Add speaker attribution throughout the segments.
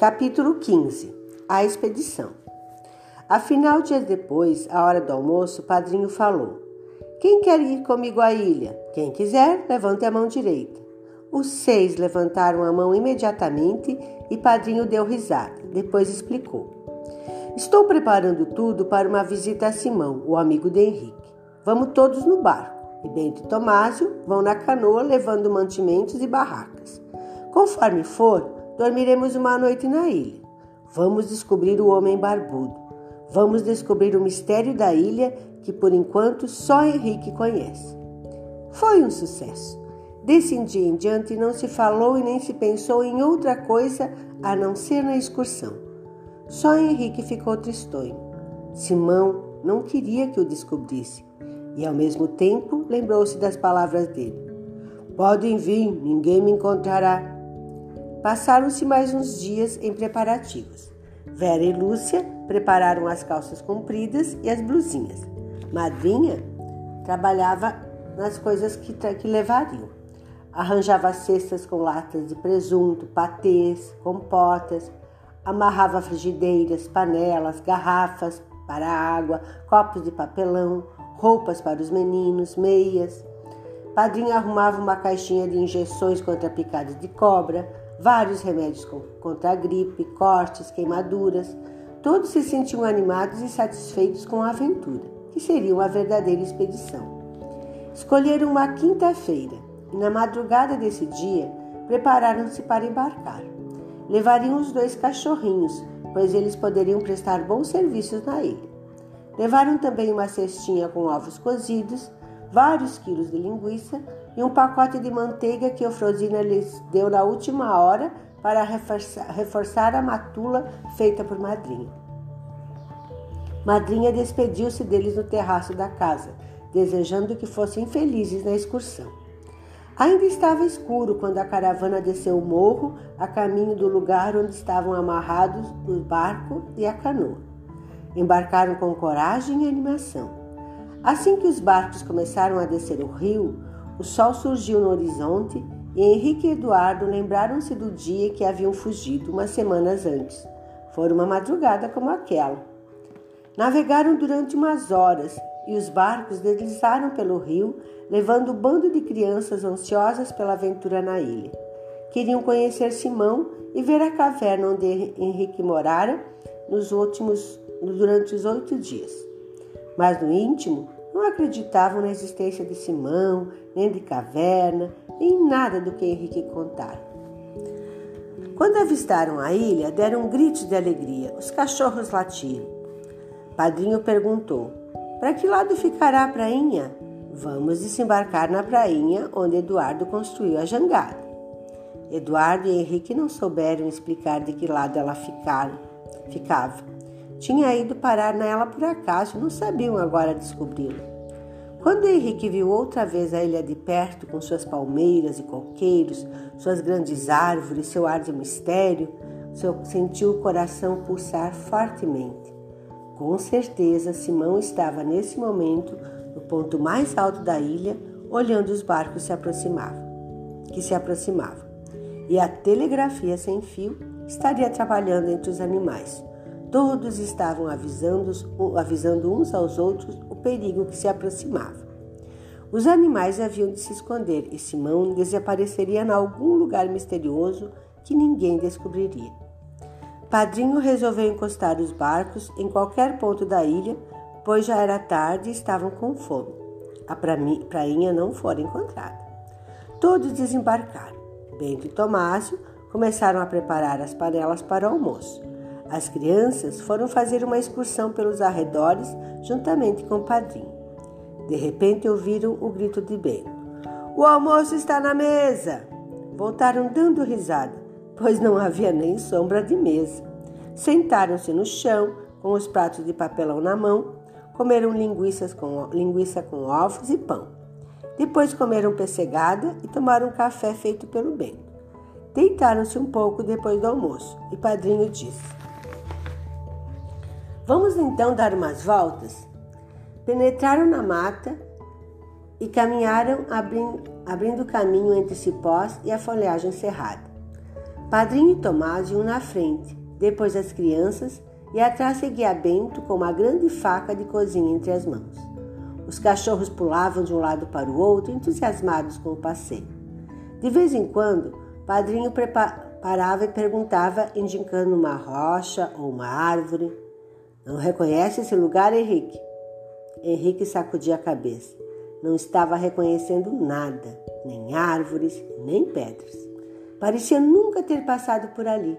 Speaker 1: Capítulo 15 A expedição. Afinal, dias depois, à hora do almoço, o padrinho falou: Quem quer ir comigo à ilha? Quem quiser, levante a mão direita. Os seis levantaram a mão imediatamente e padrinho deu risada. Depois explicou: Estou preparando tudo para uma visita a Simão, o amigo de Henrique. Vamos todos no barco. E Bento e Tomásio vão na canoa levando mantimentos e barracas. Conforme for, dormiremos uma noite na ilha. Vamos descobrir o homem barbudo. Vamos descobrir o mistério da ilha que por enquanto só Henrique conhece. Foi um sucesso. Desse dia em diante não se falou e nem se pensou em outra coisa a não ser na excursão. Só Henrique ficou tristonho. Simão não queria que o descobrisse e, ao mesmo tempo, lembrou-se das palavras dele: Podem vir, ninguém me encontrará. Passaram-se mais uns dias em preparativos. Vera e Lúcia prepararam as calças compridas e as blusinhas. Madrinha trabalhava nas coisas que, que levariam. Arranjava cestas com latas de presunto, patês, compotas, amarrava frigideiras, panelas, garrafas para água, copos de papelão, roupas para os meninos, meias. Padrinho arrumava uma caixinha de injeções contra picadas de cobra, vários remédios contra a gripe, cortes, queimaduras. Todos se sentiam animados e satisfeitos com a aventura, que seria uma verdadeira expedição. Escolheram uma quinta-feira e, na madrugada desse dia, prepararam-se para embarcar levariam os dois cachorrinhos, pois eles poderiam prestar bons serviços na ilha. Levaram também uma cestinha com ovos cozidos, vários quilos de linguiça e um pacote de manteiga que Ofrosina lhes deu na última hora para reforçar, reforçar a matula feita por madrinha. Madrinha despediu-se deles no terraço da casa, desejando que fossem felizes na excursão. Ainda estava escuro quando a caravana desceu o morro a caminho do lugar onde estavam amarrados o barco e a canoa. Embarcaram com coragem e animação. Assim que os barcos começaram a descer o rio, o sol surgiu no horizonte e Henrique e Eduardo lembraram-se do dia que haviam fugido umas semanas antes. Foi uma madrugada como aquela. Navegaram durante umas horas e os barcos deslizaram pelo rio, levando um bando de crianças ansiosas pela aventura na ilha. Queriam conhecer Simão e ver a caverna onde Henrique morara nos últimos, durante os oito dias. Mas no íntimo, não acreditavam na existência de Simão, nem de caverna, nem em nada do que Henrique contara. Quando avistaram a ilha, deram gritos de alegria. Os cachorros latiram. Padrinho perguntou: para que lado ficará a prainha? Vamos desembarcar na prainha onde Eduardo construiu a jangada. Eduardo e Henrique não souberam explicar de que lado ela ficava. Tinha ido parar nela por acaso, não sabiam agora descobri-lo. Quando Henrique viu outra vez a ilha de perto, com suas palmeiras e coqueiros, suas grandes árvores, seu ar de mistério, sentiu o coração pulsar fortemente. Com certeza, Simão estava nesse momento no ponto mais alto da ilha, olhando os barcos se aproximavam, que se aproximavam. E a telegrafia sem fio estaria trabalhando entre os animais. Todos estavam avisando, avisando uns aos outros o perigo que se aproximava. Os animais haviam de se esconder e Simão desapareceria em algum lugar misterioso que ninguém descobriria. Padrinho resolveu encostar os barcos em qualquer ponto da ilha, pois já era tarde e estavam com fome. A prainha não fora encontrada. Todos desembarcaram. Bento e Tomásio começaram a preparar as panelas para o almoço. As crianças foram fazer uma excursão pelos arredores juntamente com o padrinho. De repente ouviram o grito de Bento: O almoço está na mesa! Voltaram dando risada pois não havia nem sombra de mesa. Sentaram-se no chão, com os pratos de papelão na mão, comeram linguiças com, linguiça com ovos e pão. Depois comeram pessegada e tomaram café feito pelo Bento. Deitaram-se um pouco depois do almoço e Padrinho disse: Vamos então dar umas voltas? Penetraram na mata e caminharam abrindo, caminho entre cipós e a folhagem cerrada. Padrinho e Tomás iam na frente, depois as crianças, e atrás seguia Bento com uma grande faca de cozinha entre as mãos. Os cachorros pulavam de um lado para o outro, entusiasmados com o passeio. De vez em quando, Padrinho parava e perguntava, indicando uma rocha ou uma árvore. Não reconhece esse lugar, Henrique? Henrique sacudia a cabeça. Não estava reconhecendo nada, nem árvores, nem pedras. Parecia nunca ter passado por ali.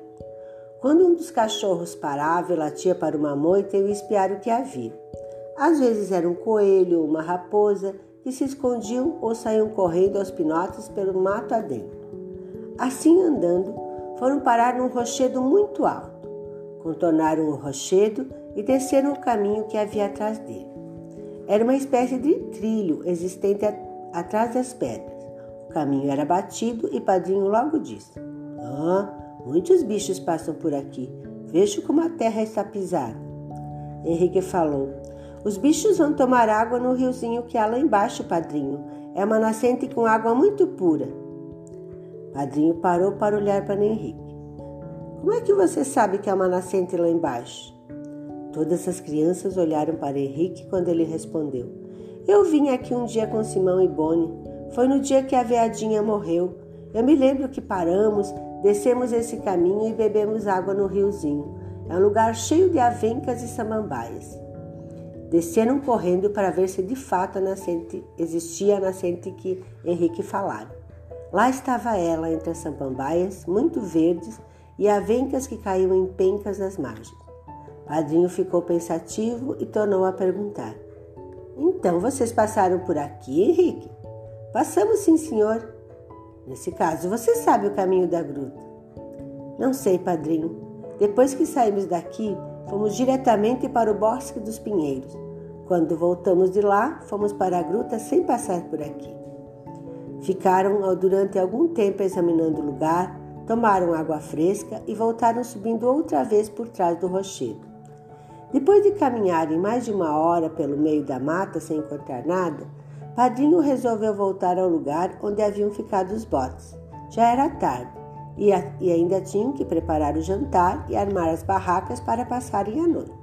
Speaker 1: Quando um dos cachorros parava e latia para uma moita, eu ia espiar o que havia. Às vezes era um coelho ou uma raposa que se escondiam ou saíam correndo aos pinotes pelo mato adentro. Assim andando, foram parar num rochedo muito alto. Contornaram o rochedo e desceram o caminho que havia atrás dele. Era uma espécie de trilho existente atrás das pedras. O caminho era batido e Padrinho logo disse: Ah, muitos bichos passam por aqui. Vejo como a terra está pisada. Henrique falou: Os bichos vão tomar água no riozinho que há lá embaixo, padrinho. É uma nascente com água muito pura. Padrinho parou para olhar para Henrique. Como é que você sabe que há uma nascente lá embaixo? Todas as crianças olharam para Henrique quando ele respondeu: Eu vim aqui um dia com Simão e Boni. Foi no dia que a veadinha morreu. Eu me lembro que paramos, descemos esse caminho e bebemos água no riozinho. É um lugar cheio de avencas e samambaias. Desceram correndo para ver se de fato a nascente existia a nascente que Henrique falara. Lá estava ela entre as samambaias, muito verdes, e avencas que caíam em pencas nas margens. Padrinho ficou pensativo e tornou a perguntar: Então vocês passaram por aqui, Henrique? Passamos sim, senhor. Nesse caso, você sabe o caminho da gruta? Não sei, padrinho. Depois que saímos daqui, fomos diretamente para o Bosque dos Pinheiros. Quando voltamos de lá, fomos para a gruta sem passar por aqui. Ficaram durante algum tempo examinando o lugar, tomaram água fresca e voltaram subindo outra vez por trás do rochedo. Depois de caminharem mais de uma hora pelo meio da mata sem encontrar nada, Padrinho resolveu voltar ao lugar onde haviam ficado os botes. Já era tarde e, a, e ainda tinham que preparar o jantar e armar as barracas para passarem a noite.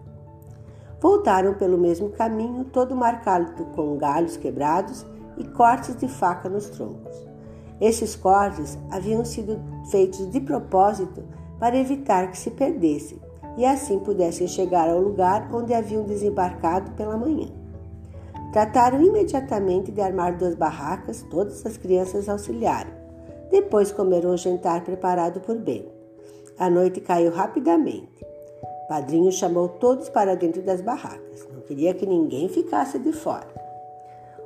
Speaker 1: Voltaram pelo mesmo caminho, todo marcado com galhos quebrados e cortes de faca nos troncos. Esses cortes haviam sido feitos de propósito para evitar que se perdessem e assim pudessem chegar ao lugar onde haviam desembarcado pela manhã. Trataram imediatamente de armar duas barracas, todas as crianças auxiliaram. Depois comeram o jantar preparado por Ben. A noite caiu rapidamente. Padrinho chamou todos para dentro das barracas. Não queria que ninguém ficasse de fora.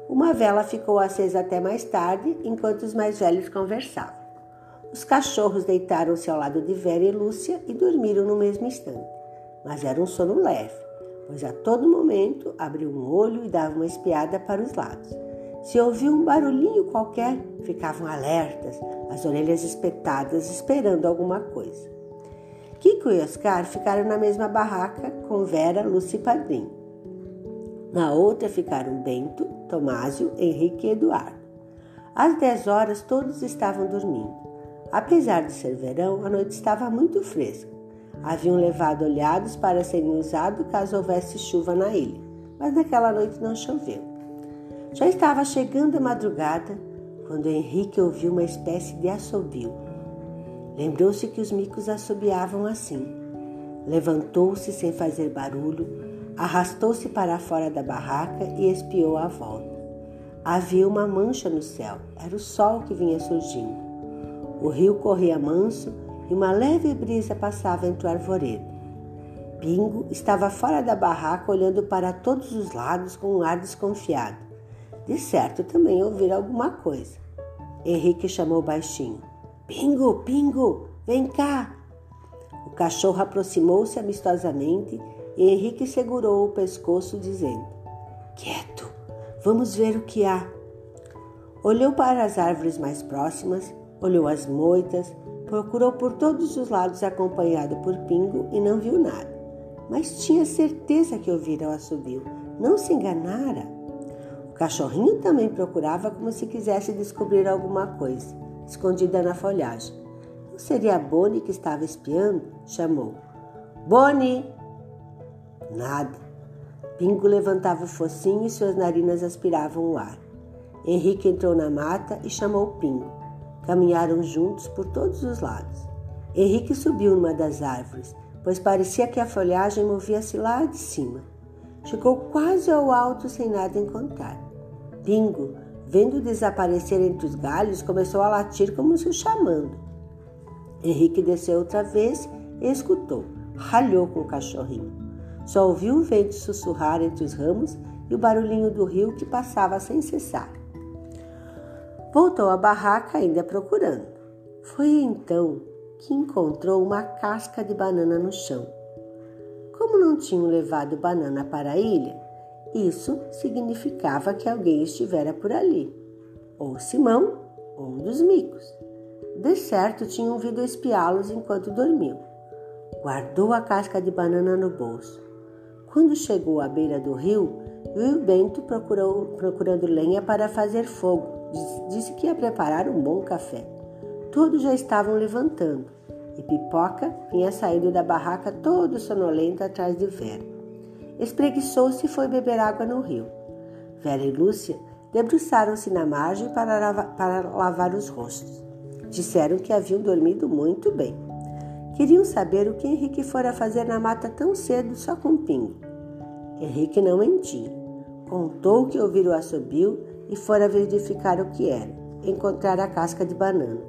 Speaker 1: Uma vela ficou acesa até mais tarde, enquanto os mais velhos conversavam. Os cachorros deitaram-se ao lado de Vera e Lúcia e dormiram no mesmo instante. Mas era um sono leve, pois a todo momento abriu um olho e dava uma espiada para os lados. Se ouviu um barulhinho qualquer, ficavam alertas, as orelhas espetadas, esperando alguma coisa. Kiko e Oscar ficaram na mesma barraca com Vera, Lúcia e Padrinho. Na outra ficaram Bento, Tomásio, Henrique e Eduardo. Às dez horas todos estavam dormindo. Apesar de ser verão, a noite estava muito fresca. Haviam levado olhados para serem usados caso houvesse chuva na ilha, mas naquela noite não choveu. Já estava chegando a madrugada quando Henrique ouviu uma espécie de assobio. Lembrou-se que os micos assobiavam assim. Levantou-se sem fazer barulho, Arrastou-se para fora da barraca e espiou à volta. Havia uma mancha no céu, era o sol que vinha surgindo. O rio corria manso e uma leve brisa passava entre o arvoredo. Pingo estava fora da barraca olhando para todos os lados com um ar desconfiado. De certo também ouvira alguma coisa. Henrique chamou baixinho: Pingo, Pingo, vem cá! O cachorro aproximou-se amistosamente e Henrique segurou o pescoço, dizendo: Quieto, vamos ver o que há. Olhou para as árvores mais próximas, olhou as moitas, procurou por todos os lados acompanhado por Pingo e não viu nada. Mas tinha certeza que ouvira o assobio, não se enganara. O cachorrinho também procurava como se quisesse descobrir alguma coisa, escondida na folhagem. Não seria Bonnie que estava espiando? Chamou. Bonnie! Nada. Pingo levantava o focinho e suas narinas aspiravam o ar. Henrique entrou na mata e chamou Pingo. Caminharam juntos por todos os lados. Henrique subiu numa das árvores, pois parecia que a folhagem movia-se lá de cima. Chegou quase ao alto sem nada encontrar. Pingo, vendo desaparecer entre os galhos, começou a latir como se o chamando. Henrique desceu outra vez e escutou. Ralhou com o cachorrinho. Só ouviu o vento sussurrar entre os ramos e o barulhinho do rio que passava sem cessar. Voltou à barraca ainda procurando. Foi então que encontrou uma casca de banana no chão. Como não tinham levado banana para a ilha, isso significava que alguém estivera por ali, ou Simão, ou um dos micos. De certo tinham vindo espiá-los enquanto dormiam. Guardou a casca de banana no bolso. Quando chegou à beira do rio, viu Bento procurou, procurando lenha para fazer fogo. Disse que ia preparar um bom café. Todos já estavam levantando e Pipoca vinha saindo da barraca todo sonolento atrás de Vera. Espreguiçou-se e foi beber água no rio. Vera e Lúcia debruçaram-se na margem para lavar, para lavar os rostos. Disseram que haviam dormido muito bem. Queriam saber o que Henrique fora fazer na mata tão cedo só com Pingo. Henrique não mentia. Contou que ouvira o assobio e fora verificar o que era. Encontrar a casca de banana.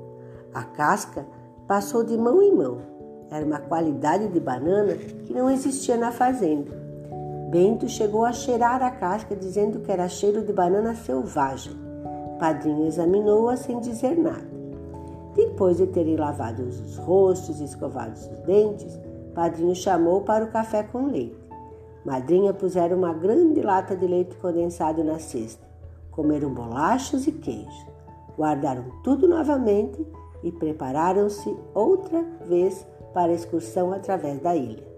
Speaker 1: A casca passou de mão em mão. Era uma qualidade de banana que não existia na fazenda. Bento chegou a cheirar a casca, dizendo que era cheiro de banana selvagem. Padrinho examinou-a sem dizer nada. Depois de terem lavado os rostos e escovado os dentes, Padrinho chamou para o café com leite. Madrinha puseram uma grande lata de leite condensado na cesta. Comeram bolachas e queijo. Guardaram tudo novamente e prepararam-se outra vez para a excursão através da ilha.